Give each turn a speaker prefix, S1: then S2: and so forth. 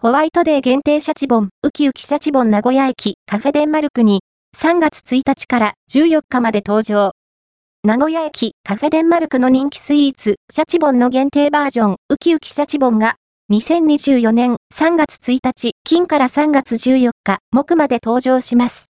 S1: ホワイトデー限定シャチボン、ウキウキシャチボン名古屋駅カフェデンマルクに3月1日から14日まで登場。名古屋駅カフェデンマルクの人気スイーツ、シャチボンの限定バージョン、ウキウキシャチボンが、2024年3月1日、金から3月14日、木まで登場します。